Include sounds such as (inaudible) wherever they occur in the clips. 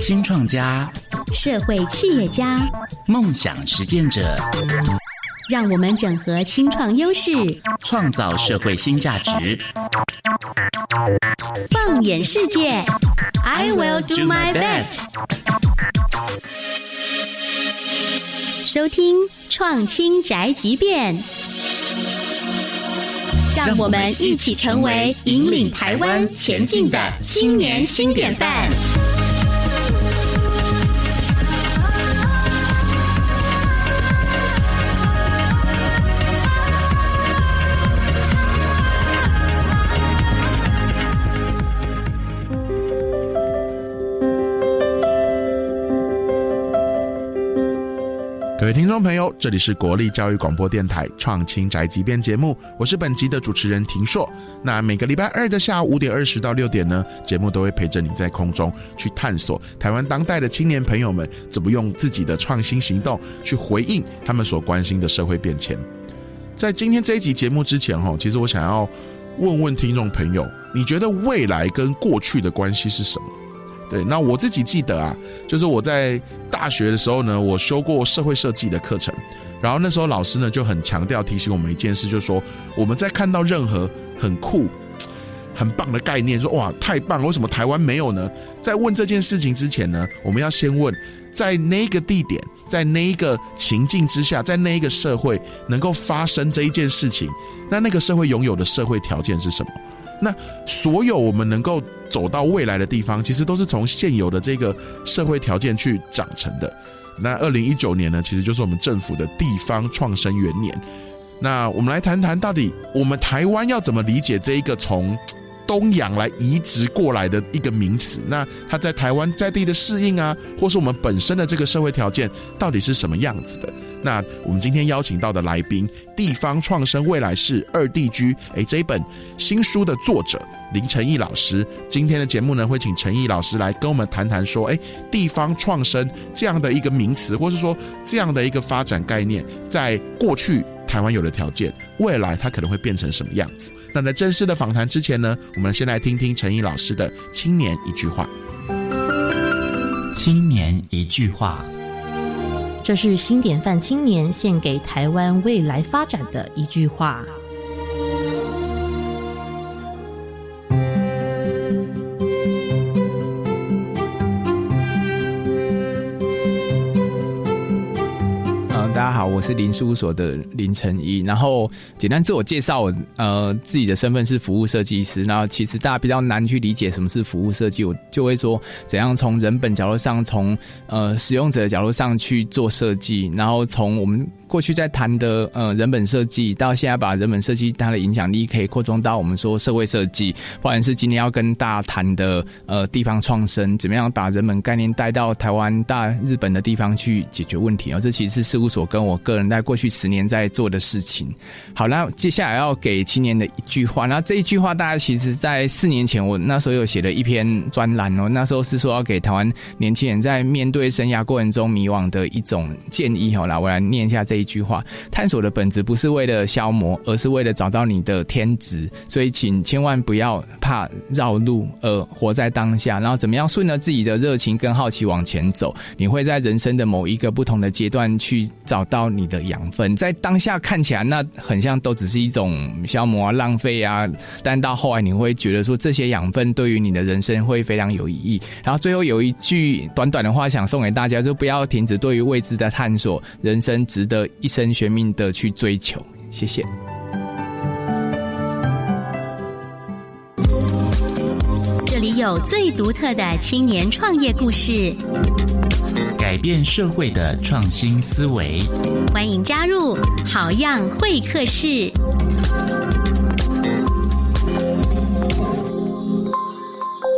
新创家、社会企业家、梦想实践者，让我们整合青创优势，创造社会新价值。放眼世界，I will do my best。收听创青宅急便。让我们一起成为引领台湾前进的青年新典范。听众朋友，这里是国立教育广播电台创青宅急便节目，我是本集的主持人庭硕。那每个礼拜二的下午五点二十到六点呢，节目都会陪着你在空中去探索台湾当代的青年朋友们怎么用自己的创新行动去回应他们所关心的社会变迁。在今天这一集节目之前，哈，其实我想要问问听众朋友，你觉得未来跟过去的关系是什么？对，那我自己记得啊，就是我在大学的时候呢，我修过社会设计的课程，然后那时候老师呢就很强调提醒我们一件事，就是说我们在看到任何很酷、很棒的概念，说哇太棒了，为什么台湾没有呢？在问这件事情之前呢，我们要先问，在那个地点，在那一个情境之下，在那一个社会能够发生这一件事情，那那个社会拥有的社会条件是什么？那所有我们能够走到未来的地方，其实都是从现有的这个社会条件去长成的。那二零一九年呢，其实就是我们政府的地方创生元年。那我们来谈谈，到底我们台湾要怎么理解这一个从东洋来移植过来的一个名词？那它在台湾在地的适应啊，或是我们本身的这个社会条件到底是什么样子的？那我们今天邀请到的来宾，地方创生未来是二地居，哎，这一本新书的作者林成义老师，今天的节目呢，会请成义老师来跟我们谈谈说，哎，地方创生这样的一个名词，或是说这样的一个发展概念，在过去台湾有的条件，未来它可能会变成什么样子？那在正式的访谈之前呢，我们先来听听陈毅老师的青年一句话。青年一句话。这是新典范青年献给台湾未来发展的一句话。是林事务所的林晨一。然后简单自我介绍，呃，自己的身份是服务设计师。然后其实大家比较难去理解什么是服务设计，我就会说怎样从人本角度上，从呃使用者的角度上去做设计。然后从我们过去在谈的呃人本设计，到现在把人本设计它的影响力可以扩充到我们说社会设计，不管是今天要跟大家谈的呃地方创生，怎么样把人本概念带到台湾、大日本的地方去解决问题啊？这其实是事务所。跟我个人在过去十年在做的事情，好，那接下来要给青年的一句话，那这一句话大家其实在四年前，我那时候有写了一篇专栏哦，那时候是说要给台湾年轻人在面对生涯过程中迷惘的一种建议好来我来念一下这一一句话：探索的本质不是为了消磨，而是为了找到你的天职，所以请千万不要怕绕路，而活在当下，然后怎么样顺着自己的热情跟好奇往前走，你会在人生的某一个不同的阶段去。找到你的养分，在当下看起来那很像都只是一种消磨啊、浪费啊，但到后来你会觉得说这些养分对于你的人生会非常有意义。然后最后有一句短短的话想送给大家，就不要停止对于未知的探索，人生值得一生悬命的去追求。谢谢。这里有最独特的青年创业故事。改变社会的创新思维，欢迎加入好样会客室。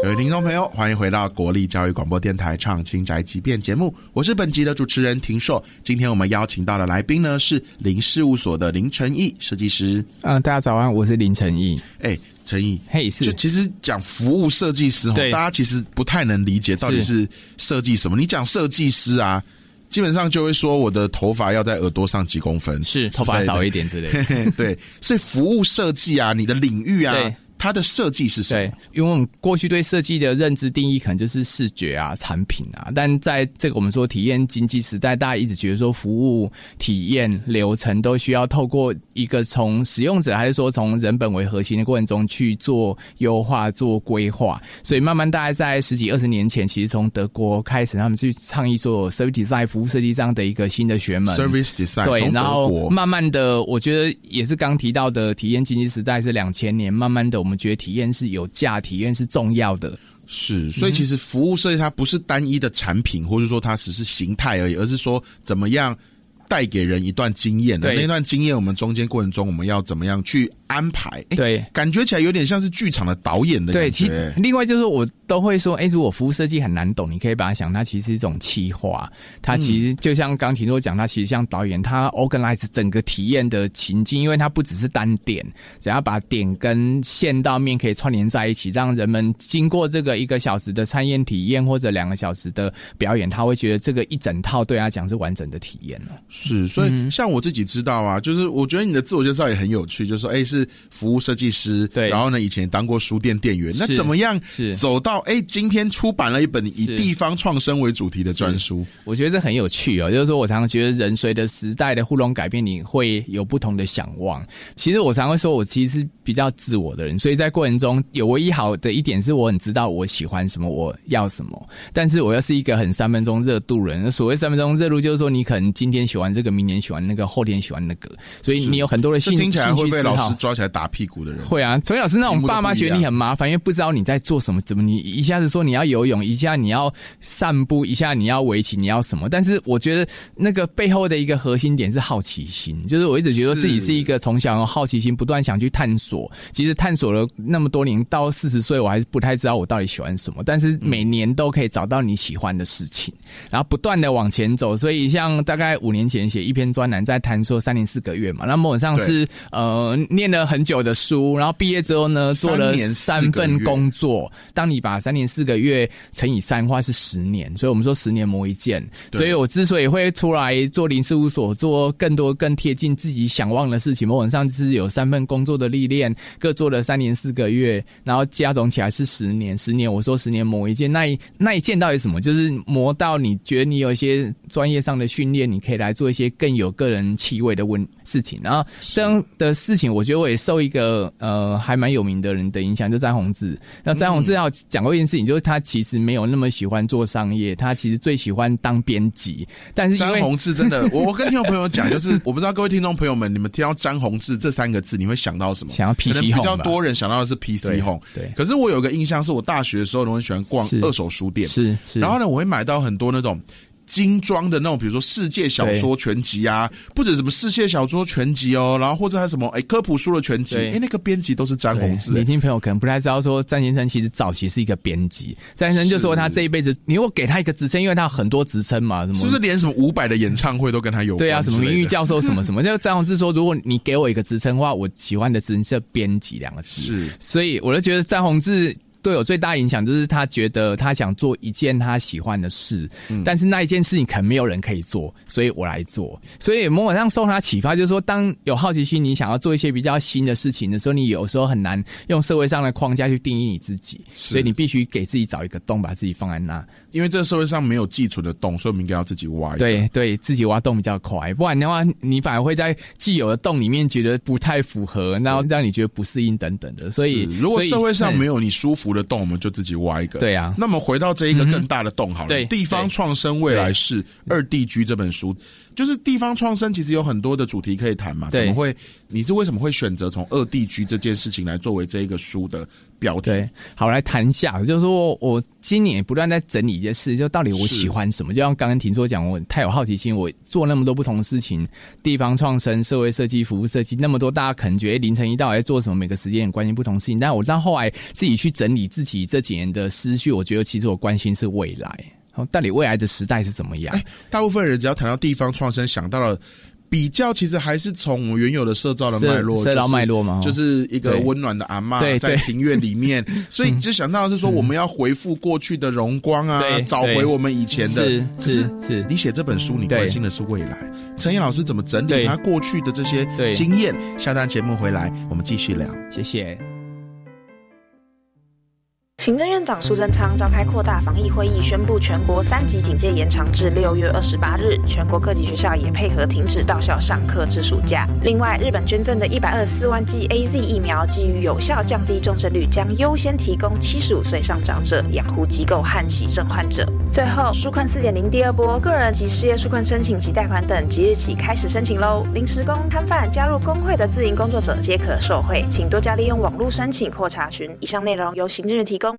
各位听众朋友，欢迎回到国立教育广播电台《创新宅急便》节目，我是本集的主持人庭硕。今天我们邀请到的来宾呢是林事务所的林成义设计师。嗯，大家早安，我是林成义。哎，成义，嘿，是。就其实讲服务设计师，大家其实不太能理解到底是设计什么。你讲设计师啊。基本上就会说我的头发要在耳朵上几公分，是头发少一点之类。(laughs) 对，所以服务设计啊，你的领域啊，它的设计是什么？对，因为我们过去对设计的认知定义可能就是视觉啊、产品啊，但在这个我们说体验经济时代，大家一直觉得说服务体验流程都需要透过一个从使用者还是说从人本为核心的过程中去做优化、做规划，所以慢慢大概在十几二十年前，其实从德国开始，他们去倡议说 service design 服务设计这样的一个新的学门。service design 对，然后慢慢的，我觉得也是刚提到的体验经济时代是两千年，慢慢的我们觉得体验是有价，体验是重要的。是，所以其实服务设计它不是单一的产品，或者说它只是形态而已，而是说怎么样带给人一段经验的。对。那段经验，我们中间过程中我们要怎么样去安排？诶对。感觉起来有点像是剧场的导演的对，感其。另外就是我都会说，哎，如果服务设计很难懂，你可以把它想，它其实是一种企划，它其实就像刚提说讲，它其实像导演，他 organize 整个体验的情境，因为它不只是单点，只要把点跟线到面可以串联在一起，让人们经过这个一个小时的参宴体验或者两个小时的表演，他会觉得这个一整套对他讲是完整的体验了。是，所嗯以像我自己知道啊，就是我觉得你的自我介绍也很有趣，就是说，哎，是服务设计师，对。然后呢，以前当过书店店员，那怎么样是。走到哎，今天出版了一本以地方创生为主题的专书？我觉得这很有趣哦，就是说我常常觉得人随着时代的互动改变，你会有不同的想望。其实我常会说，我其实是比较自我的人，所以在过程中有唯一好的一点是我很知道我喜欢什么，我要什么。但是我又是一个很三分钟热度人，所谓三分钟热度，就是说你可能今天喜欢这个，明年喜欢那个，后天喜欢那个，所以你有很多的兴趣听起来会被老师抓起来打屁股的人。会啊，从小是那种爸妈觉得你很麻烦，因为不知道你在做什么，怎么你一下子说你要游泳，一下你要散步，一下你要围棋，你要什么？但是我觉得那个背后的一个核心点是好奇心，就是我一直觉得自己是一个从小有好奇心，不断想去探索。其实探索了那么多年，到四十岁我还是不太知道我到底喜欢什么，但是每年都可以找到你喜欢的事情，然后不断的往前走。所以像大概五年前写一篇专栏，在谈说三年四个月嘛，那某种上是呃念了很久的书，然后毕业之后呢，做了三份工作。当你把三年四个月乘以三的话，是十年，所以我们说十年磨一剑。所以我之所以会出来做林事务所，做更多更贴近自己想望的事情，某种上就是有三份工作的历练，各做了三年四个月，然后加总起来是十年。十年，我说十年磨一剑，那一那一剑到底什么？就是磨到你觉得你有一些专业上的训练，你可以来做一些更有个人气味的问事情。然后这样的事情，我觉得我也受一个呃还蛮有名的人的影响，就詹宏志。那詹宏志要讲过一件事情，就是他其实没有那么喜欢做商业，他其实最喜欢当编辑。但是詹宏志真的，(laughs) 我我跟听众朋友讲，就是 (laughs) 我不知道各位听众朋友们，你们听到詹宏志这三个字，你会想到什么？想要 PC 可能比较多人想到的是 PC 对 Home，对可是我有个印象，是我大学的时候，我很喜欢逛二手书店，是是，然后呢，我会买到很多那种。精装的那种，比如说世界小说全集啊，不止什么世界小说全集哦，然后或者还有什么哎科普书的全集，哎那个编辑都是詹宏志，年轻朋友可能不太知道，说詹先生其实早期是一个编辑。詹先生就说他这一辈子，你如果给他一个职称，因为他有很多职称嘛，什么是不是连什么五百的演唱会都跟他有关？对啊，什么名誉誉教授什么什么，(laughs) 就詹宏志说，如果你给我一个职称的话，我喜欢的职称是编辑两个字。是所以我就觉得詹宏志对我最大影响就是他觉得他想做一件他喜欢的事，嗯但是那一件事情可能没有人可以做，所以我来做。所以某种上受他启发，就是说，当有好奇心，你想要做一些比较新的事情的时候，你有时候很难用社会上的框架去定义你自己，所以你必须给自己找一个洞，把自己放在那。因为这个社会上没有寄存的洞，所以我们应该要自己挖。对对，自己挖洞比较快，不然的话，你反而会在既有的洞里面觉得不太符合，然后让你觉得不适应等等的。所以，如果社会上嗯没有你舒服的洞，我们就自己挖一个。对啊那么回到这一个更大的洞好了，对地方创生未来是二地居这本书，就是地方创生其实有很多的主题可以谈嘛。对怎么会？你是为什么会选择从二地居这件事情来作为这一个书的标题？对，好来谈一下，就是说我今年不断在整理一件事，就到底我喜欢什么。就像刚刚听说讲，我太有好奇心，我做那么多不同的事情，地方创生、社会设计、服务设计，那么多，大家可能觉得凌晨一到底在做什么，每个时间很关心不同事情。但我到后来自己去整理自己这几年的思绪，我觉得其实我关心是未来，好到底未来的时代是怎么样？大部分人只要谈到地方创生，想到了。比较其实还是从原有的社造的脉络，社社造就是脉络嘛就是一个对温暖的阿嬷对对在庭院里面，(laughs) 所以就想到是说我们要回复过去的荣光啊，找回我们以前的。是可是是你写这本书，你对关心的是未来。陈毅老师怎么整理他过去的这些对经验？下段节目回来，我们继续聊。谢谢。行政院长苏贞昌召开扩大防疫会议，宣布全国三级警戒延长至六月二十八日。全国各级学校也配合停止到校上课至暑假。另外，日本捐赠的一百二十四万剂 A Z 疫苗，基于有效降低重症率，将优先提供七十五岁上长者、养护机构和喜症患者。最后，纾困四点零第二波个人及事业纾困申请及贷款等，即日起开始申请喽。临时工、摊贩、加入工会的自营工作者皆可受惠，请多加利用网络申请或查询。以上内容由行政院提供。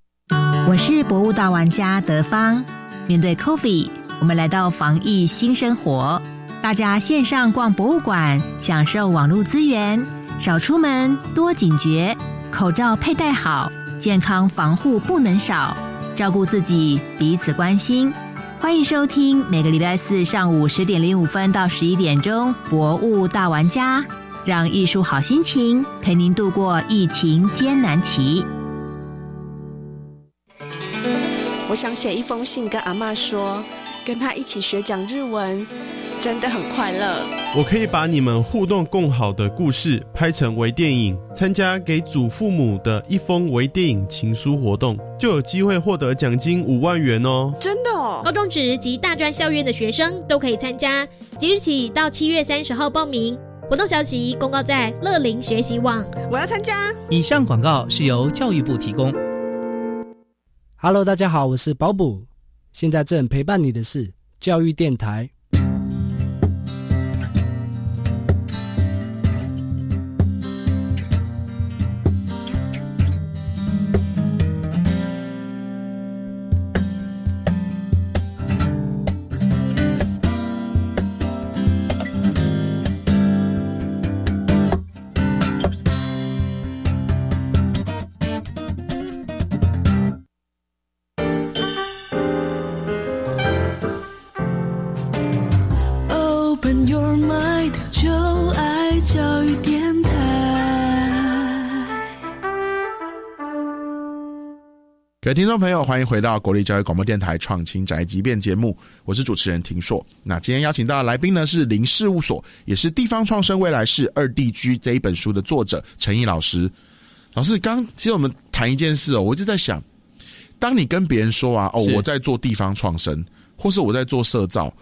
我是博物大玩家德芳。面对 Coffee，我们来到防疫新生活。大家线上逛博物馆，享受网络资源，少出门，多警觉，口罩佩戴好，健康防护不能少，照顾自己，彼此关心。欢迎收听每个礼拜四上午十点零五分到十一点钟《博物大玩家》，让艺术好心情陪您度过疫情艰难期。我想写一封信跟阿妈说，跟她一起学讲日文，真的很快乐。我可以把你们互动共好的故事拍成微电影，参加给祖父母的一封微电影情书活动，就有机会获得奖金五万元哦！真的哦！高中职及大专校院的学生都可以参加，即日起到七月三十号报名。活动消息公告在乐龄学习网。我要参加。以上广告是由教育部提供。Hello，大家好，我是保卜。现在正陪伴你的是教育电台。听众朋友，欢迎回到国立教育广播电台创新宅急便节目，我是主持人庭硕。那今天邀请到的来宾呢是林事务所，也是地方创生未来是二地居这一本书的作者陈毅老师。老师，刚其实我们谈一件事哦，我一直在想，当你跟别人说啊，哦，我在做地方创生，或是我在做社造。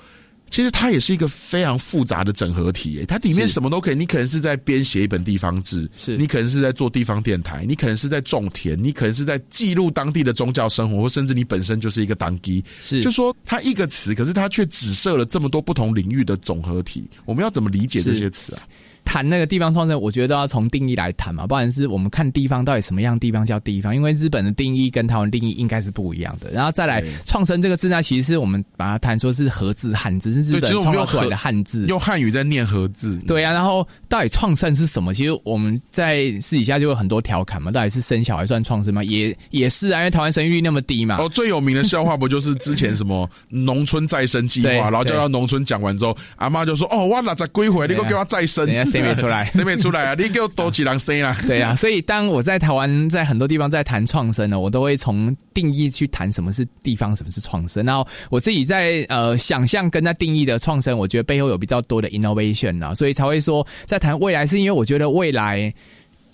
其实它也是一个非常复杂的整合体，它里面什么都可以。你可能是在编写一本地方志，是你可能是在做地方电台，你可能是在种田，你可能是在记录当地的宗教生活，或甚至你本身就是一个当机。是，就说它一个词，可是它却指涉了这么多不同领域的总合体。我们要怎么理解这些词啊？谈那个地方创生，我觉得都要从定义来谈嘛，不然是我们看地方到底什么样地方叫地方，因为日本的定义跟台湾定义应该是不一样的。然后再来创生这个字呢，其实是我们把它谈说是和字汉字，是日本创造出来的汉字，用汉语在念和字。对啊，然后到底创生是什么？其实我们在私底下就有很多调侃嘛，到底是生小孩算创生吗？也也是啊，因为台湾生育率那么低嘛。哦，最有名的笑话不就是之前什么农村再生计划，(laughs) 然后叫到农村讲完之后，阿妈就说：“哦，我哪在归回？你给我给我再生，(laughs) 谁没出来？(laughs) 谁没？”出来啊！你给我多几人生啦！(laughs) 对啊，所以当我在台湾，在很多地方在谈创生呢，我都会从定义去谈什么是地方，什么是创生。然后我自己在呃想象跟在定义的创生，我觉得背后有比较多的 innovation 啊，所以才会说在谈未来，是因为我觉得未来。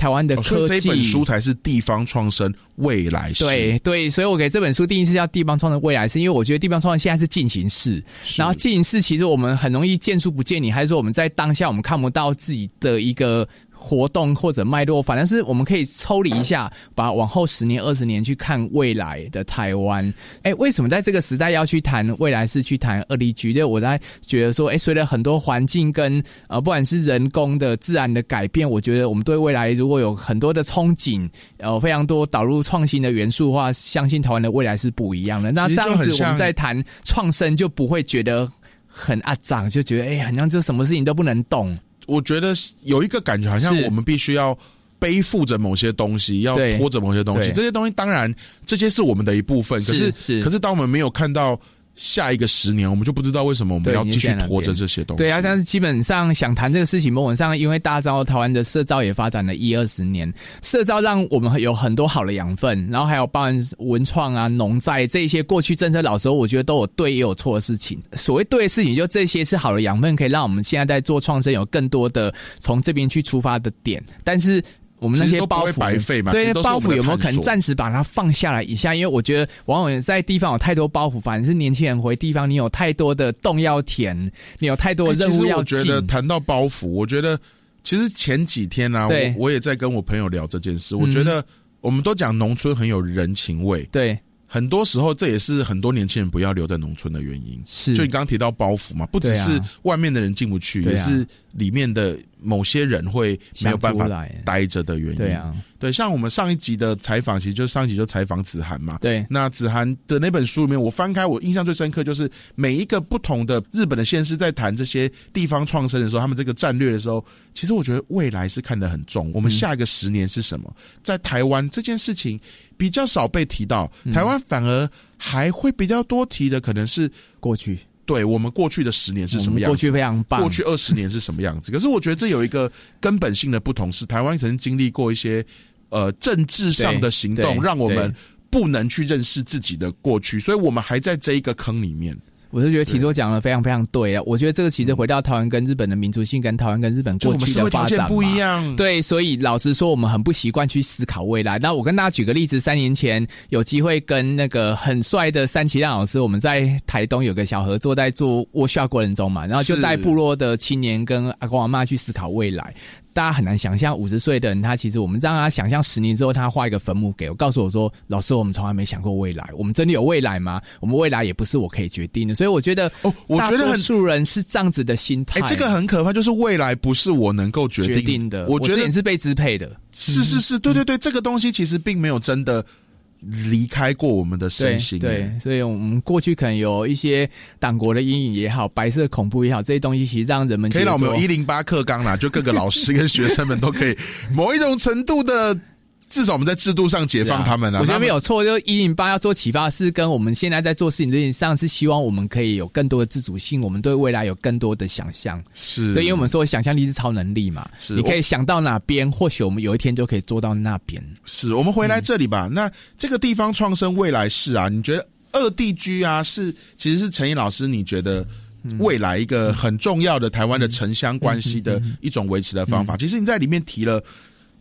台湾的科技，这本书才是地方创生未来式。对对，所以我给这本书定义是叫地方创生未来式，因为我觉得地方创生现在是进行式，然后进行式其实我们很容易见树不见林，还是说我们在当下我们看不到自己的一个。活动或者脉络，反正是我们可以抽离一下，把往后十年、二十年去看未来的台湾。哎，为什么在这个时代要去谈未来？是去谈二力局？就我在觉得说，哎，随着很多环境跟呃，不管是人工的、自然的改变，我觉得我们对未来如果有很多的憧憬，呃，非常多导入创新的元素的话，相信台湾的未来是不一样的。那这样子，我们在谈创生就不会觉得很阿脏，就觉得哎，好像就什么事情都不能动。我觉得有一个感觉，好像我们必须要背负着某些东西，要拖着某些东西。这些东西当然，这些是我们的一部分。可是，可是当我们没有看到。下一个十年，我们就不知道为什么我们要继续拖着这些东西。对啊，但是基本上想谈这个事情，某种上，因为大招台湾的社造也发展了一二十年，社造让我们有很多好的养分，然后还有包含文创啊、农在这些过去政策老时候，我觉得都有对也有错的事情。所谓对的事情，就这些是好的养分，可以让我们现在在做创生有更多的从这边去出发的点，但是。我们那些包袱白费嘛其对包袱有没有可能暂时把它放下来一下？因为我觉得往往在地方有太多包袱，反正是年轻人回地方，你有太多的洞要填，你有太多的任务要哎其实我觉。得谈到包袱，我觉得其实前几天呢、啊，我我也在跟我朋友聊这件事。嗯我觉得我们都讲农村很有人情味，对，很多时候这也是很多年轻人不要留在农村的原因。是就你刚刚提到包袱嘛，不只是外面的人进不去，啊也是里面的某些人会没有办法待着的原因。对啊，对，像我们上一集的采访，其实就上一集就采访子涵嘛。对，那子涵的那本书里面，我翻开，我印象最深刻就是每一个不同的日本的县市在谈这些地方创生的时候，他们这个战略的时候，其实我觉得未来是看得很重。我们下一个十年是什么？在台湾这件事情比较少被提到，嗯台湾反而还会比较多提的，可能是过去。对我们过去的十年是什么样子？过去非常棒过去二十年是什么样子？可是我觉得这有一个根本性的不同，是台湾曾经经历过一些呃政治上的行动，让我们不能去认识自己的过去，所以我们还在这一个坑里面。我是觉得提多讲的非常非常对啊！我觉得这个其实回到台湾跟日本的民族性，跟台湾跟日本过去的发展嘛不一样。对，所以老实说，我们很不习惯去思考未来。那我跟大家举个例子，三年前有机会跟那个很帅的三崎亮老师，我们在台东有个小合作，在做 workshop 过程中嘛，然后就带部落的青年跟阿公阿妈去思考未来。大家很难想象，五十岁的人，他其实我们让他想象十年之后，他画一个坟墓给我，告诉我说：“老师，我们从来没想过未来，我们真的有未来吗？(laughs) 我们未来也不是我可以决定的。”所以我觉得，哦，我觉得很多数人是这样子的心态。哎，这个很可怕，就是未来不是我能够决定决定的，我觉得你是被支配的。是是是，对对对，这个东西其实并没有真的离开过我们的身心。对，所以我们过去可能有一些党国的阴影也好，白色恐怖也好，这些东西其实让人们可以让。我们有一零八课纲啦，就各个老师跟学生们都可以 (laughs) 某一种程度的。至少我们在制度上解放他们了、啊。我觉得没有错，就一零八要做启发，是跟我们现在在做事情这件事上，是希望我们可以有更多的自主性，我们对未来有更多的想象。是，对，因为我们说想象力是超能力嘛，是你可以想到哪边，或许我们有一天就可以做到那边。是我们回来这里吧。嗯、那这个地方创生未来是啊，你觉得二地居啊，是其实是陈毅老师，你觉得？未来一个很重要的台湾的城乡关系的一种维持的方法，其实你在里面提了。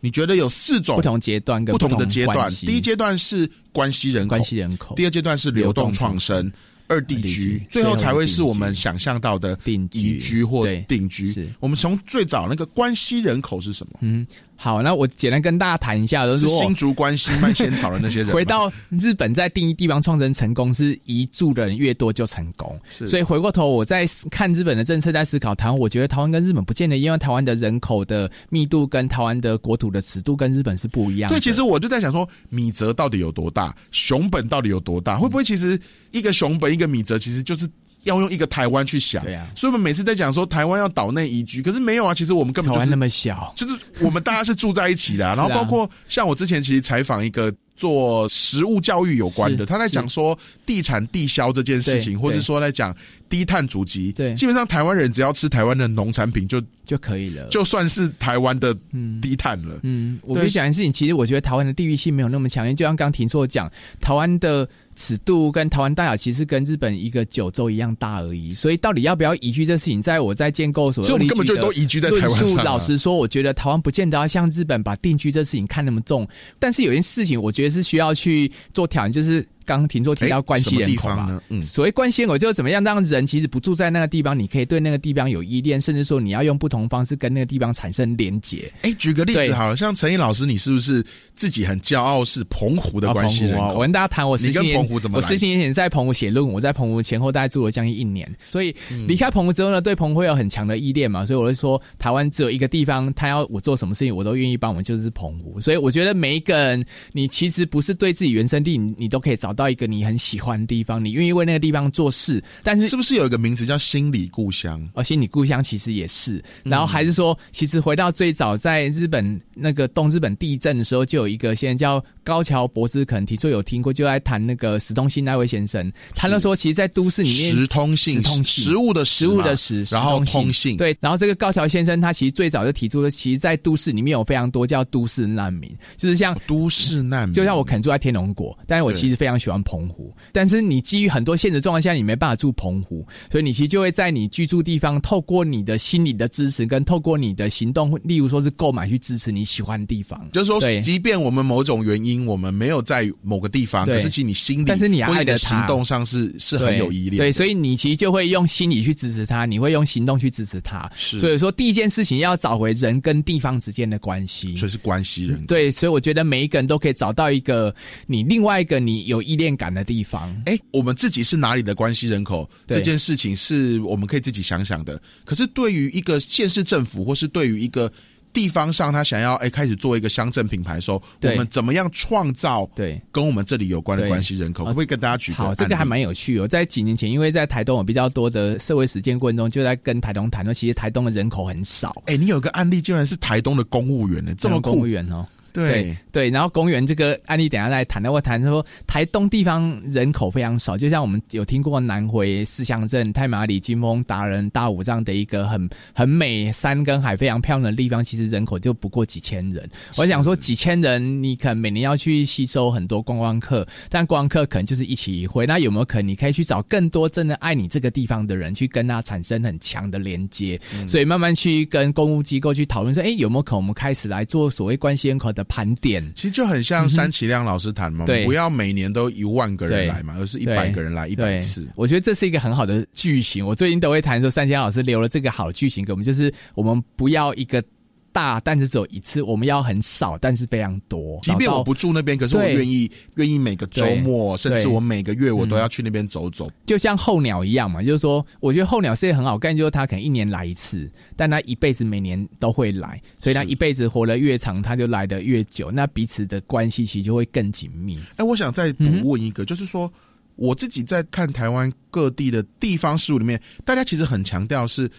你觉得有四种不同阶段跟不同的阶段，第一阶段是关系人口，关系人口；第二阶段是流动创生，二地居，最后才会是我们想象到的定居或定居。我们从最早那个关系人口是什么？嗯，好，那我简单跟大家谈一下，就是新竹关系卖仙草的那些人。回到日本，在定义地方创生成功，是一住的人越多就成功。所以回过头，我在看日本的政策，在思考台湾，我觉得台湾跟日本不见得，因为台湾的人口的密度跟台湾的国土的尺度跟日本是不一样的。对，其实我就在想说，米泽到底有多大？熊本到底有多大？会不会其实一个熊本一个米泽，其实就是。要用一个台湾去想，对啊，所以我们每次在讲说台湾要岛内移居，可是没有啊，其实我们根本就是那么小，就是我们大家是住在一起的、(laughs) 啊，然后包括像我之前其实采访一个做食物教育有关的，他在讲说地产地销这件事情，或者说在讲低碳足迹，对，基本上台湾人只要吃台湾的农产品就就可以了，就算是台湾的低碳了。嗯，我跟你讲的事情，其实我觉得台湾的地域性没有那么强，因为就像刚婷说讲，台湾的。尺度跟台湾大小其实跟日本一个九州一样大而已，所以到底要不要移居这事情，在我在建构所，所以我们根本就都移居在台湾上、啊。老实说，我觉得台湾不见得要像日本把定居这事情看那么重，但是有件事情，我觉得是需要去做挑战，就是刚刚停座提到关系人口嘛。嗯，所谓关系人口就是怎么样让人其实不住在那个地方，你可以对那个地方有依恋，甚至说你要用不同方式跟那个地方产生连结。哎，举个例子好了，像陈毅老师，你是不是自己很骄傲是澎湖的关系人口？哦、我跟大家谈我十七年，我十七年前在澎湖写论文，我在澎湖前后大概住了将近一年，所以离开澎湖之后呢，对澎湖会有很强的依恋嘛，所以我会说，台湾只有一个地方，他要我做什么事情，我都愿意帮我，就是澎湖。所以我觉得每一个人，你其实不是对自己原生地，你你都可以找到一个你很喜欢的地方，你愿意为那个地方做事。但是是不是有一个名字叫心理故乡？哦，心理故乡其实也是。然后还是说，其实回到最早在日本那个东日本地震的时候，就有一个现在叫高桥博之，可能提出有听过，就在谈那个石通信那位先生。他那时候其实，在都市里面，食通信，食通食物的食物的食，然后通信，对。然后这个高桥先生，他其实最早就提出了，其实，在都市里面有非常多叫都市难民，就是像都市难民，就像我可能住在天龙国，但是我其实非常喜欢澎湖，但是你基于很多现实状况下，你没办法住澎湖，所以你其实就会在你居住地方，透过你的心理的支持，跟透过你的行动，例如说是购买去支持你喜欢的地方。就是说，即便我们某种原因我们没有在某个地方，可是其实你心里，但是你爱着它行动上是是很有依恋。对，所以你其实就会用心理去支持他，你会用行动去支持他。是所以说第一件事情要找回人跟地方之间的关系。所以是关系人。对，所以我觉得每一个人都可以找到一个你另外一个你有依恋感的地方。哎，我们自己是哪里的关系人口这件事情是我们可以自己想想的。可是对于一个县市政府，或是对于一个地方上，他想要哎开始做一个乡镇品牌的时候，我对们怎么样创造对跟我们这里有关的对关系人口？可不可以跟大家举个好，这个还蛮有趣哦。在几年前，因为在台东有比较多的社会实践过程中，就在跟台东谈论，其实台东的人口很少，哎，你有个案例，竟然是台东的公务员呢，这么公务。员哦。对对，然后公园这个案例等下再谈。那我谈说台东地方人口非常少，就像我们有听过南回四乡镇、太马里、金峰、达人、大武这样的一个很很美山跟海非常漂亮的地方，其实人口就不过几千人。我想说几千人，你可能每年要去吸收很多观光客，但观光客可能就是一起一回。那有没有可能你可以去找更多真的爱你这个地方的人，去跟他产生很强的连接？所以慢慢去跟公务机构去讨论说，哎，有没有可能我们开始来做所谓关系人口的盘点？其实就很像山崎亮老师谈嘛，不要每年都一万个人来嘛，而是一百个人来一百次。我觉得这是一个很好的剧情。我最近都会谈说，三千老师留了这个好剧情给我们，就是我们不要一个大，但是只有一次；我们要很少，但是非常多。即便我不住那边，可是我愿意愿意每个周末，甚至我每个月我都嗯要去那边走走。就像候鸟一样嘛，就是说，我觉得候鸟是一个很好干，就是它可能一年来一次，但它一辈子每年都会来，所以它一辈子活得越长，它就来的越久，那彼此的关系其实就会更紧密。哎，我想再补嗯问一个，就是说我自己在看台湾各地的地方事务里面，大家其实很强调是，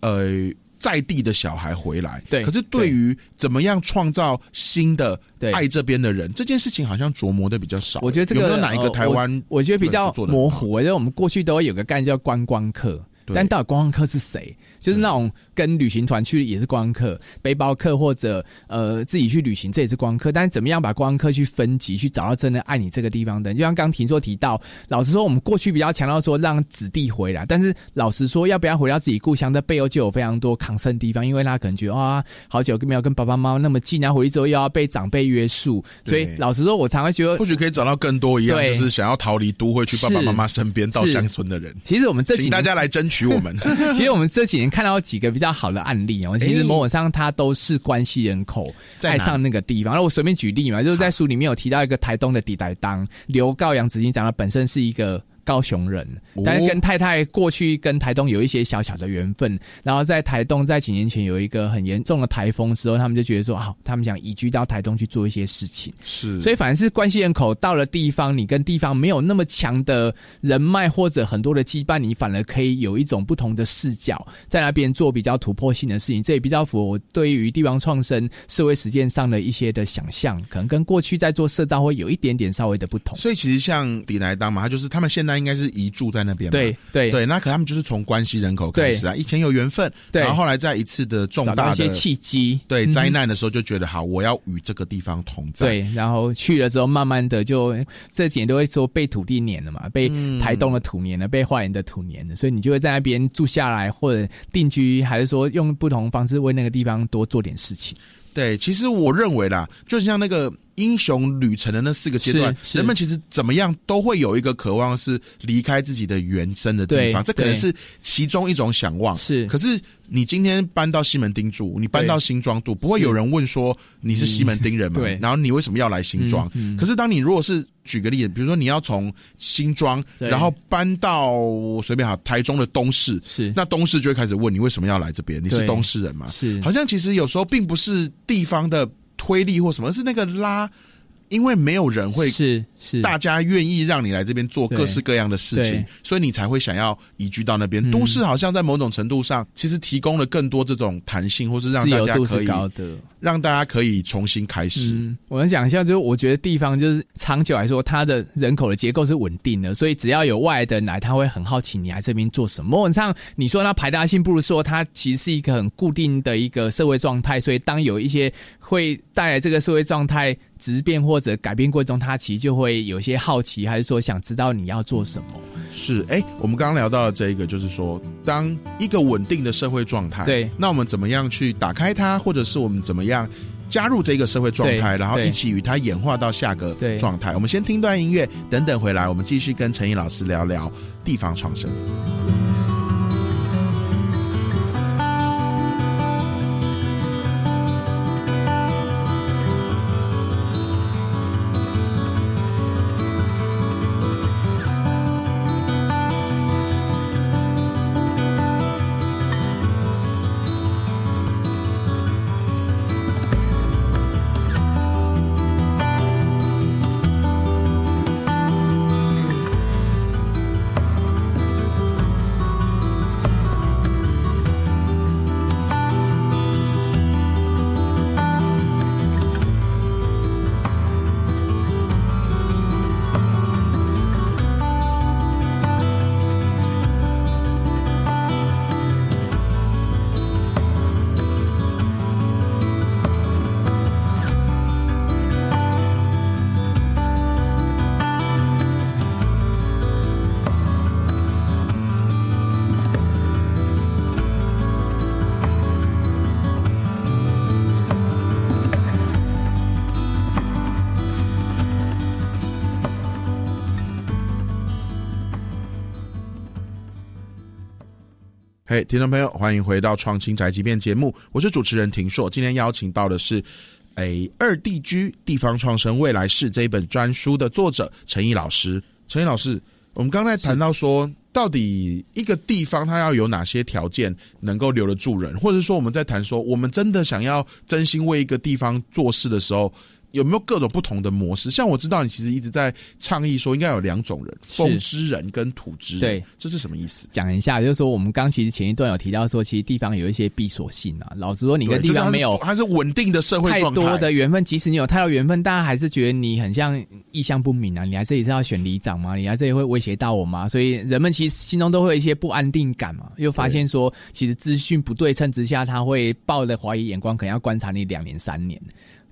呃。在地的小孩回来，对可是对于怎么样创造新的爱这边的人，这件事情好像琢磨的比较少。我觉得这个有没有哪一个呃台湾我，我觉得比较模糊。我觉得我们过去都会有个概念叫观光客，对但到底观光客是谁？就是那种跟旅行团去也是观光客，背包客或者呃自己去旅行，这也是观光客。但是怎么样把观光客去分级，去找到真的爱你这个地方的人？就像刚提说提到，老实说，我们过去比较强调说让子弟回来，但是老实说，要不要回到自己故乡的背后，就有非常多抗胜地方，因为他可能觉得啊，好久没有跟爸爸妈妈那么近，然后回去之后又要被长辈约束，所以老实说，我常会觉得或许可以找到更多一样，就是想要逃离都会去爸爸妈妈身边到乡村的人。其实我们这几请大家来争取我们。(laughs) 其实我们这几年看到几个比较好的案例哦，其实某种上它都是关系人口在上那个地方。那我随便举例嘛，就是在书里面有提到一个台东的底台当刘告阳子金长的本身是一个。高雄人，哦。但是跟太太过去跟台东有一些小小的缘分，然后在台东在几年前有一个很严重的台风时候，他们就觉得说好，他们想移居到台东去做一些事情，是，所以反而是关系人口到了地方，你跟地方没有那么强的人脉或者很多的羁绊，你反而可以有一种不同的视角，在那边做比较突破性的事情，这也比较符合我对于地方创生社会实践上的一些的想象，可能跟过去在做社造会有一点点稍微的不同。所以其实像底来当嘛，他就是他们现在应该是移住在那边嘛。对对对，那可他们就是从关系人口开始啊，以前有缘分，然后后来在一次的重大一些契机，对灾难的时候就觉得好，我要与这个地方同在。对，然后去了之后，慢慢的就这几年都会说被土地碾了嘛，被嗯台东的土碾了，被花莲的土碾了，所以你就会在那边住下来，或者定居，还是说用不同方式为那个地方多做点事情。对，其实我认为啦，就像那个英雄旅程的那四个阶段，人们其实怎么样都会有一个渴望是离开自己的原生的地方，这可能是其中一种想望。是，可是你今天搬到西门町住，你搬到新庄住，不会有人问说你是西门町人吗？对。然后你为什么要来新庄？嗯嗯。可是当你如果是举个例子，比如说你要从新庄，然后搬到随便哈台中的东市，是那东市就会开始问你为什么要来这边？你是东市人吗？是好像其实有时候并不是地方的推力或什么，而是那个拉，因为没有人会是是大家愿意让你来这边做各式各样的事情，所以你才会想要移居到那边。嗯都市好像在某种程度上，其实提供了更多这种弹性，或是让大家可以。让大家可以重新开始。嗯，我们讲一下，就是我觉得地方就是长久来说，它的人口的结构是稳定的，所以只要有外来的人来，他会很好奇你来这边做什么。某种上，你说它排他性，不如说它其实是一个很固定的一个社会状态，所以当有一些会带来这个社会状态。质变或者改变过程中，他其实就会有些好奇，还是说想知道你要做什么。是，哎，我们刚刚聊到了这一个，就是说，当一个稳定的社会状态，对，那我们怎么样去打开它，或者是我们怎么样加入这个社会状态，然后一起与它演化到下个状态。我们先听段音乐，等等回来，我们继续跟陈毅老师聊聊地方创生。嘿，听众朋友，欢迎回到《创新宅急便》节目，我是主持人庭硕。今天邀请到的是，诶，二地居地方创生未来式这一本专书的作者陈毅老师。陈毅老师，我们刚才谈到说，到底一个地方它要有哪些条件能够留得住人，或者说我们在谈说，我们真的想要真心为一个地方做事的时候。有没有各种不同的模式？像我知道你其实一直在倡议说，应该有两种人：风之人跟土之人。对，这是什么意思？讲一下，就是说我们刚其实前一段有提到说，其实地方有一些闭锁性啊。老实说，你跟地方没有还是稳定的社会太多的缘分，即使你有太多缘分，大家还是觉得你很像意向不明啊。你来这里是要选里长吗？你来这里会威胁到我吗？所以人们其实心中都会有一些不安定感嘛。又发现说，其实资讯不对称之下，他会抱着怀疑眼光，可能要观察你两年三年。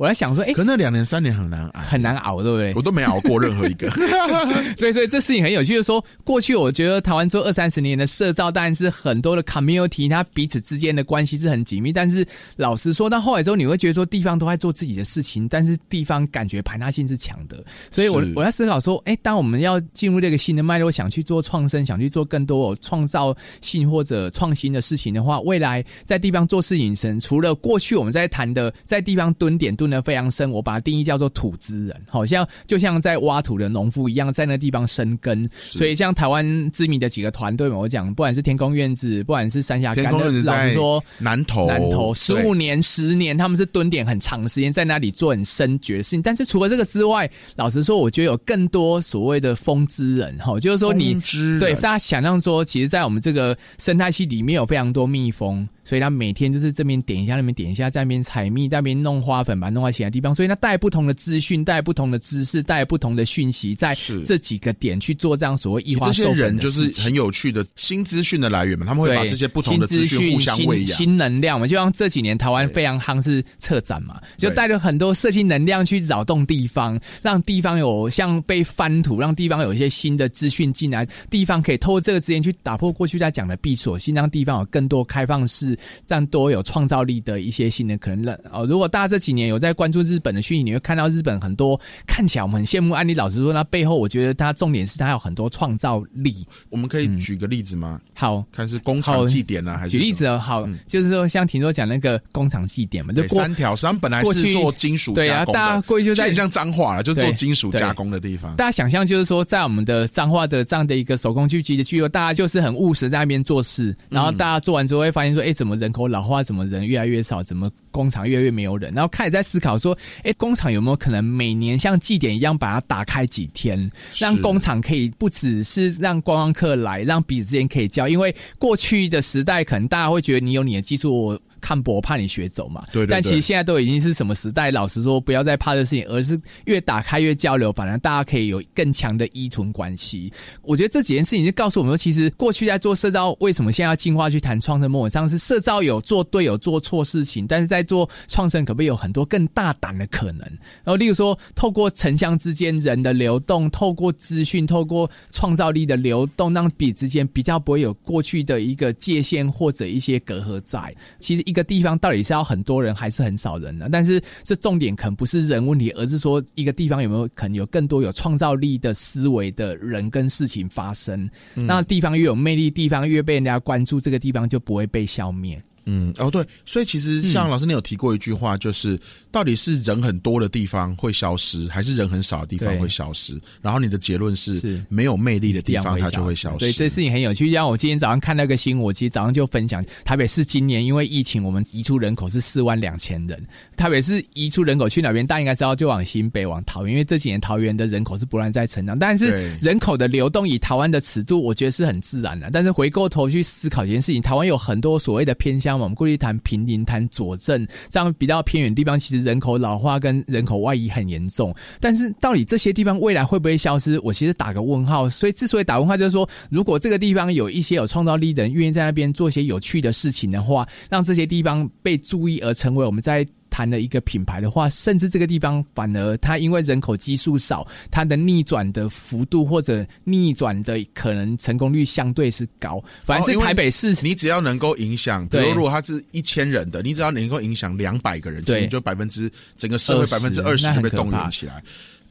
我在想说，哎，可那两年三年很难熬，很难熬，对不对？我都没熬过任何一个。(laughs) 对，所以这事情很有趣，就是说，过去我觉得台湾做二三十年的社造，当然是很多的 community，它彼此之间的关系是很紧密。但是老实说，到后来之后，你会觉得说，地方都在做自己的事情，但是地方感觉排他性是强的。所以我我在思考说，哎，当我们要进入这个新的脉络，想去做创生，想去做更多创造性或者创新的事情的话，未来在地方做事情时，除了过去我们在谈的在地方蹲点蹲。的非常深，我把它定义叫做土之人，好像就像在挖土的农夫一样，在那地方生根。所以像台湾知名的几个团队嘛，我讲，不管是天空院子，不管是三峡，天空院子老实说南投，南投十五年、十年，他们是蹲点很长时间，在那里做很深掘的事情。但是除了这个之外，老实说，我觉得有更多所谓的风之人，哈，就是说你对大家想象说，其实，在我们这个生态系里面有非常多蜜蜂。所以他每天就是这边点一下，那边点一下，在那边采蜜，在那边弄花粉，把它弄到其他地方。所以他带不同的资讯，带不同的知识，带不同的讯息，在这几个点去做这样所谓异化。这些人就是很有趣的新资讯的来源嘛，他们会把这些不同的资讯互相喂养，新能量嘛。就像这几年台湾非常夯是策展嘛，就带着很多设计能量去扰动地方，让地方有像被翻土，让地方有一些新的资讯进来，地方可以透过这个资源去打破过去在讲的闭锁性，让地方有更多开放式。这样多有创造力的一些新的可能哦。如果大家这几年有在关注日本的讯息，你会看到日本很多看起来我们很羡慕。安妮老师说，那背后我觉得他重点是他有很多创造力。我们可以举个例子吗？好，看是工厂祭典呢，还是举例子哦？好，就是说像婷说讲那个工厂祭典嘛，就三条，实际上本来是做金属对啊，大家过去就在像脏话了，就做金属加工的地方。大家想象就是说，在我们的脏话的这样的一个手工聚集的区域，大家就是很务实在那边做事，然后大家做完之后会发现说，哎，怎么人口？老化怎么人越来越少？怎么工厂越来越没有人？然后开始在思考说：，哎，工厂有没有可能每年像祭典一样把它打开几天，让工厂可以不只是让观光客来，让彼此之间可以交？因为过去的时代，可能大家会觉得你有你的技术，我。看博，怕你学走嘛。对对对但其实现在都已经是什么时代？老实说，不要再怕这事情，而是越打开越交流，反而大家可以有更强的依存关系。我觉得这几件事情就告诉我们说，其实过去在做社招，为什么现在要进化去谈创生梦？上是社招有做对有做错事情，但是在做创生可不可以有很多更大胆的可能？然后，例如说，透过城乡之间人的流动，透过资讯，透过创造力的流动，让彼此之间比较不会有过去的一个界限或者一些隔阂在。其实一个地方到底是要很多人还是很少人呢？但是这重点可能不是人问题，而是说一个地方有没有可能有更多有创造力的思维的人跟事情发生。嗯那地方越有魅力，地方越被人家关注，这个地方就不会被消灭。嗯，哦对，所以其实像老师你有提过一句话，就是、到底是人很多的地方会消失，还是人很少的地方会消失？然后你的结论是是没有魅力的地地方它就会消失。对，这事情很有趣。像我今天早上看到一个新闻，我其实早上就分享，台北市今年因为疫情，我们移出人口是四万两千人。台北市移出人口去哪边？大家应该知道，就往新北、往桃园，因为这几年桃园的人口是不断在成长。但是人口的流动以台湾的尺度，我觉得是很自然的。但是回过头去思考一件事情，台湾有很多所谓的偏我们过去谈平林、谈佐证，这样比较偏远地方，其实人口老化跟人口外移很严重。但是到底这些地方未来会不会消失？我其实打个问号。所以之所以打问号，就是说，如果这个地方有一些有创造力的人愿意在那边做一些有趣的事情的话，让这些地方被注意而成为我们在。谈的一个品牌的话，甚至这个地方反而它因为人口基数少，它的逆转的幅度或者逆转的可能成功率相对是高。反而是台北市，你只要能够影响，比如如果它是一千人的，你只要能够影响两百个人，其对实就百分之整个社会百分之二十那就被动员起来。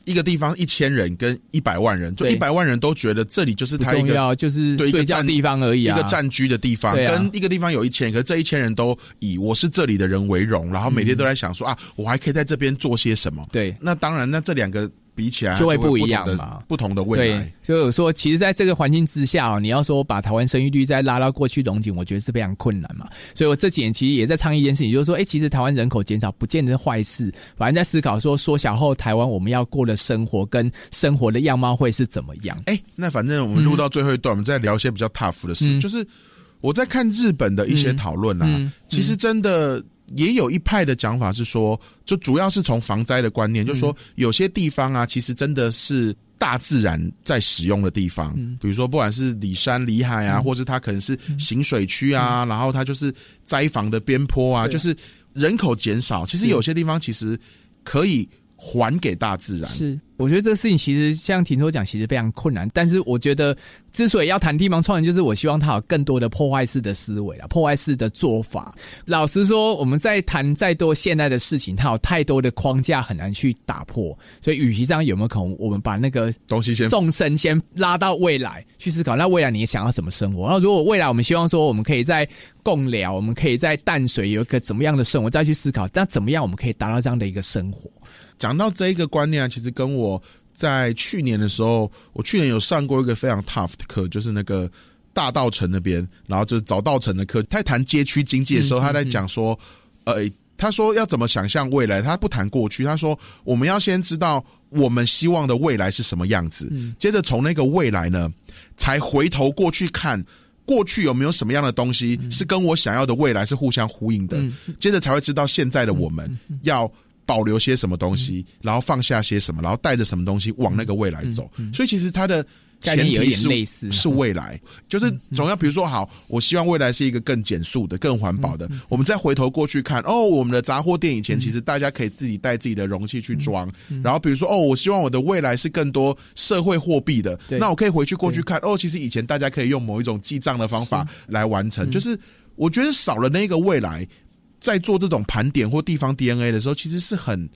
一个地方一千人跟一百万人，就对。一百万人都觉得这里就是不他一个要，就是对一个占睡觉地方而已啊，一个占居的地方，跟一个地方有一千人，可是这一千人都以我是这里的人为荣，然后每天都在想说、啊，我还可以在这边做些什么。对，那当然，那这两个比起来就会不不一样嘛不同的未对来。，所以我说，其实在这个环境之下哦，你要说把台湾生育率再拉到过去龙井，我觉得是非常困难嘛。所以我这几年其实也在倡议一件事情，就是说，哎，其实台湾人口减少不见得是坏事，反正在思考说，缩小后台湾我们要过的生活跟生活的样貌会是怎么样。哎、那反正我们录到最后一段，我们再聊一些比较 tough 的事，嗯就是我在看日本的一些讨论啊，其实真的。也有一派的讲法是说，就主要是从防灾的观念，就是说有些地方啊，其实真的是大自然在使用的地方，嗯。比如说不管是里山里海啊，或是它可能是行水区啊，然后它就是灾防的边坡啊，嗯就是人口减少，其实有些地方其实可以还给大自然。是，我觉得这个事情其实像婷说讲，其实非常困难。但是我觉得，之所以要谈地方创生，就是我希望他有更多的破坏式的思维啊，破坏式的做法。老实说，我们在谈再多现代的事情，它有太多的框架很难去打破。所以，与其这样，有没有可能我们把那个东西先纵深先拉到未来去思考？那未来你想要什么生活？然后，如果未来我们希望说，我们可以在共聊，我们可以在淡水有一个怎么样的生活，再去思考，那怎么样我们可以达到这样的一个生活？讲到这一个观念啊，其实跟我在去年的时候，我去年有上过一个非常 tough 的课，就是那个大道城那边，然后就是早稻城的课。他在谈街区经济的时候，嗯他在讲说，呃，他说要怎么想象未来，他不谈过去，他说我们要先知道我们希望的未来是什么样子，嗯接着从那个未来呢，才回头过去看。过去有没有什么样的东西是跟我想要的未来是互相呼应的？嗯接着才会知道现在的我们要保留些什么东西，然后放下些什么，然后带着什么东西往那个未来走。所以其实它的前提是类似是未来，就是总要比如说好，我希望未来是一个更减速的、更环保的。我们再回头过去看，哦，我们的杂货店以前其实大家可以自己带自己的容器去装，然后比如说哦，我希望我的未来是更多社会货币的，那我可以回去过去看，哦，其实以前大家可以用某一种记账的方法来完成，就是我觉得少了那个未来。在做这种盘点或地方 DNA 的时候，其实是很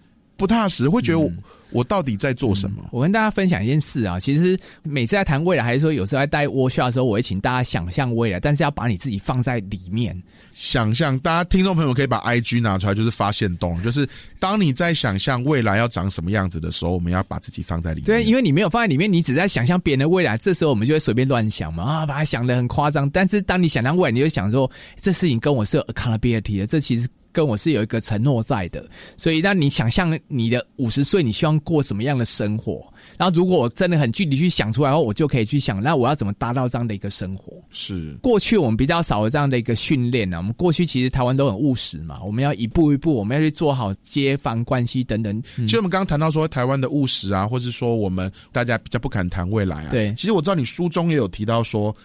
不踏实，会觉得我、我到底在做什么？我跟大家分享一件事啊，其实每次在谈未来，还是说有时候在带 workshop 的时候，我会请大家想象未来，但是要把你自己放在里面。想象，大家听众朋友可以把 IG 拿出来，就是发现动，就是当你在想象未来要长什么样子的时候，我们要把自己放在里面。对，因为你没有放在里面，你只在想象别人的未来，这时候我们就会随便乱想嘛，啊，把它想的很夸张。但是当你想象未来，你就想说，这事情跟我是有 accountability 的，这其实跟我是有一个承诺在的。所以，让你想象你的五十岁，你希望过什么样的生活？然后，如果我真的很具体去想出来后，我就可以去想，那我要怎么达到这样的一个生活？是过去我们比较少有这样的一个训练呢。我们过去其实台湾都很务实嘛，我们要一步一步，我们要去做好街坊关系等等。其实我们刚刚谈到说台湾的务实啊，或是说我们大家比较不敢谈未来啊。对，其实我知道你书中也有提到说。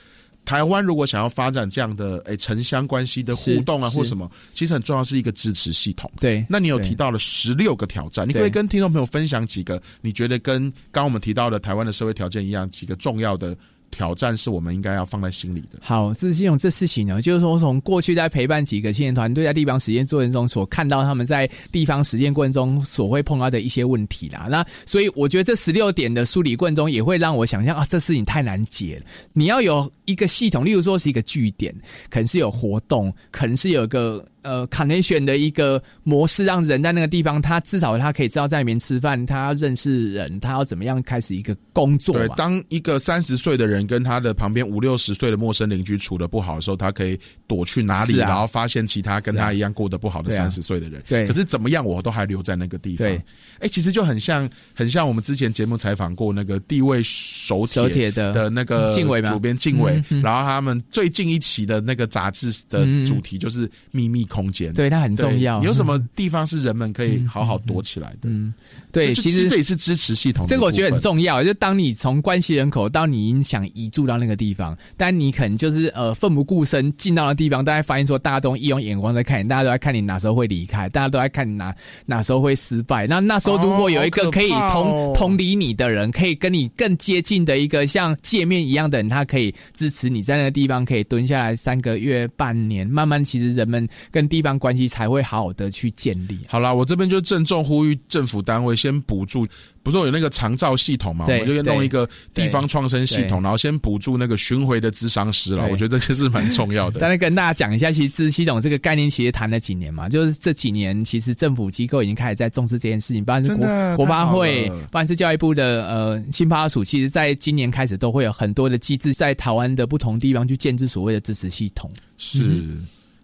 台湾如果想要发展这样的诶城乡关系的互动啊，或什么，其实很重要是一个支持系统。对，那你有提到了十六个挑战，你可以跟听众朋友分享几个你觉得跟刚我们提到的台湾的社会条件一样，几个重要的。挑战是我们应该要放在心里的。好，这是用这事情呢，就是说从过去在陪伴几个青年团队在地方实践过程中所看到他们在地方实践过程中所会碰到的一些问题啦。那所以我觉得这十六点的梳理过程中，也会让我想象啊，这事情太难解了。你要有一个系统，例如说是一个据点，可能是有活动，可能是有个。呃，卡内选的一个模式，让人在那个地方，他至少他可以知道在里面吃饭，他要认识人，他要怎么样开始一个工作。对，当一个三十岁的人跟他的旁边五六十岁的陌生邻居处的不好的时候，他可以躲去哪里，然后发现其他跟他一样过得不好的三十岁的人。对，可是怎么样，我都还留在那个地方。对，哎，其实就很像，很像我们之前节目采访过那个地位手铁的的那个敬伟主编敬伟，然后他们最近一期的那个杂志的主题就是秘密空间。对，他很。重要，有什么地方是人们可以好好躲起来的？嗯，对，其实这也是支持系统。这个我觉得很重要。就当你从关系人口到你想移住到那个地方，但你可能就是呃奋不顾身进到的地方，大家发现说大家都一用眼光在看你，大家都在看你哪时候会离开，大家都在看你哪哪时候会失败。那那时候如果有一个可以同同理你的人，可以跟你更接近的一个像界面一样的人，他可以支持你在那个地方可以蹲下来三个月、半年，慢慢其实人们跟地方关系才。会好好的去建立。好啦，我这边就郑重呼吁政府单位先补助，不是有那个长照系统嘛？我们就弄一个地方创生系统，然后先补助那个巡回的咨商师了。我觉得这件事蛮重要的。(laughs) 但是跟大家讲一下，其实咨系统这个概念其实谈了几年嘛，就是这几年其实政府机构已经开始在重视这件事情，不管是国国发会，不管是教育部的呃新发署，其实在今年开始都会有很多的机制在台湾的不同地方去建置所谓的支持系统。是。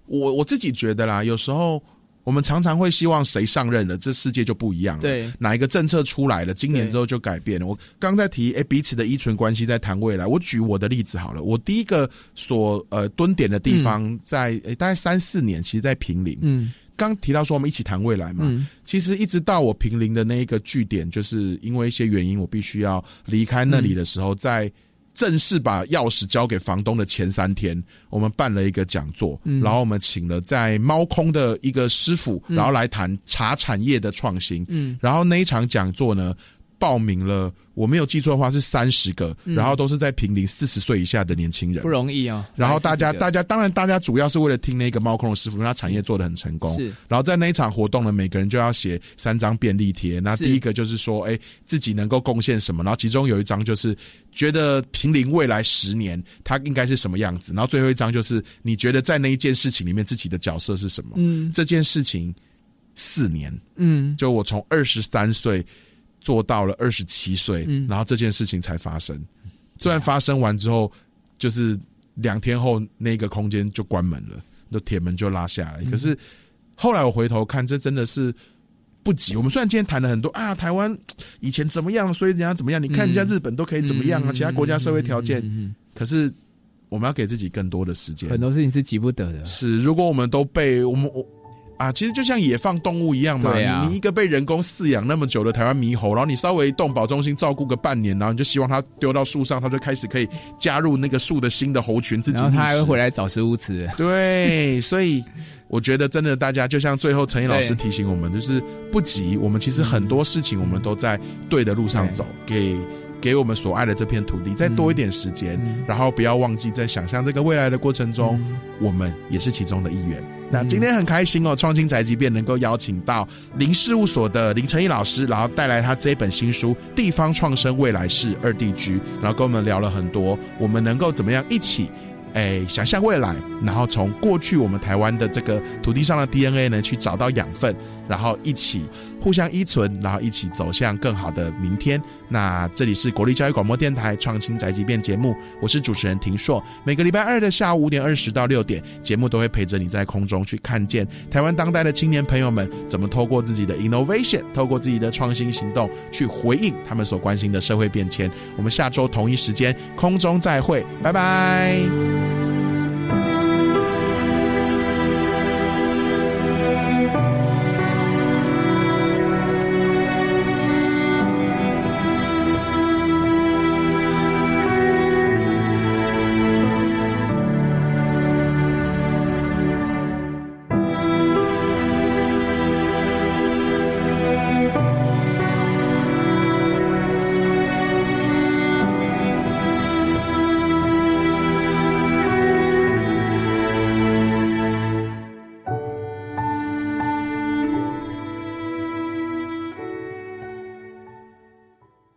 我我自己觉得啦，有时候我们常常会希望谁上任了，这世界就不一样了。对，哪一个政策出来了，今年之后就改变了。我刚在提，哎，彼此的依存关系在谈未来。我举我的例子好了，我第一个所呃蹲点的地方在诶大概三四年，其实在平陵。嗯，刚提到说我们一起谈未来嘛，其实一直到我平陵的那一个据点，就是因为一些原因，我必须要离开那里的时候，在。正式把钥匙交给房东的前三天，我们办了一个讲座，然后我们请了在猫空的一个师傅，然后来谈茶产业的创新。嗯，然后那一场讲座呢，报名了。我没有记错的话是三十个，然后都是在平林四十岁以下的年轻人，不容易啊。然后大家，大家当然大家主要是为了听那个猫空的师傅，因为他产业做的很成功。是。然后在那一场活动呢，每个人就要写三张便利贴。那第一个就是说，哎，自己能够贡献什么？然后其中有一张就是觉得平林未来十年他应该是什么样子。然后最后一张就是你觉得在那一件事情里面自己的角色是什么？嗯。这件事情四年，嗯，就我从二十三岁。做到了二十七岁，然后这件事情才发生。虽然发生完之后，就是两天后那个空间就关门了，那铁门就拉下来。可是后来我回头看，这真的是不急。我们虽然今天谈了很多啊，台湾以前怎么样，所以人家怎么样？你看人家日本都可以怎么样啊？其他国家社会条件，可是我们要给自己更多的时间。很多事情是急不得的。是，如果我们都被我们我。啊，其实就像野放动物一样嘛，你你一个被人工饲养那么久的台湾猕猴，然后你稍微动保中心照顾个半年，然后你就希望它丢到树上，它就开始可以加入那个树的新的猴群，自己然后它还会回来找食物吃。对，所以我觉得真的，大家就像最后陈毅老师提醒我们，就是不急，我们其实很多事情我们都在对的路上走，给。给我们所爱的这片土地再多一点时间，然后不要忘记在想象这个未来的过程中，我们也是其中的一员。那今天很开心哦，创新宅急便能够邀请到林事务所的林成义老师，然后带来他这一本新书《地方创生未来式二地居》，然后跟我们聊了很多，我们能够怎么样一起。诶想象未来，然后从过去我们台湾的这个土地上的 DNA 呢，去找到养分，然后一起互相依存，然后一起走向更好的明天。那这里是国立教育广播电台创新宅急便节目，我是主持人婷硕。每个礼拜二的下午五点二十到六点，节目都会陪着你在空中去看见台湾当代的青年朋友们怎么透过自己的 innovation，透过自己的创新行动去回应他们所关心的社会变迁。我们下周同一时间空中再会，拜拜。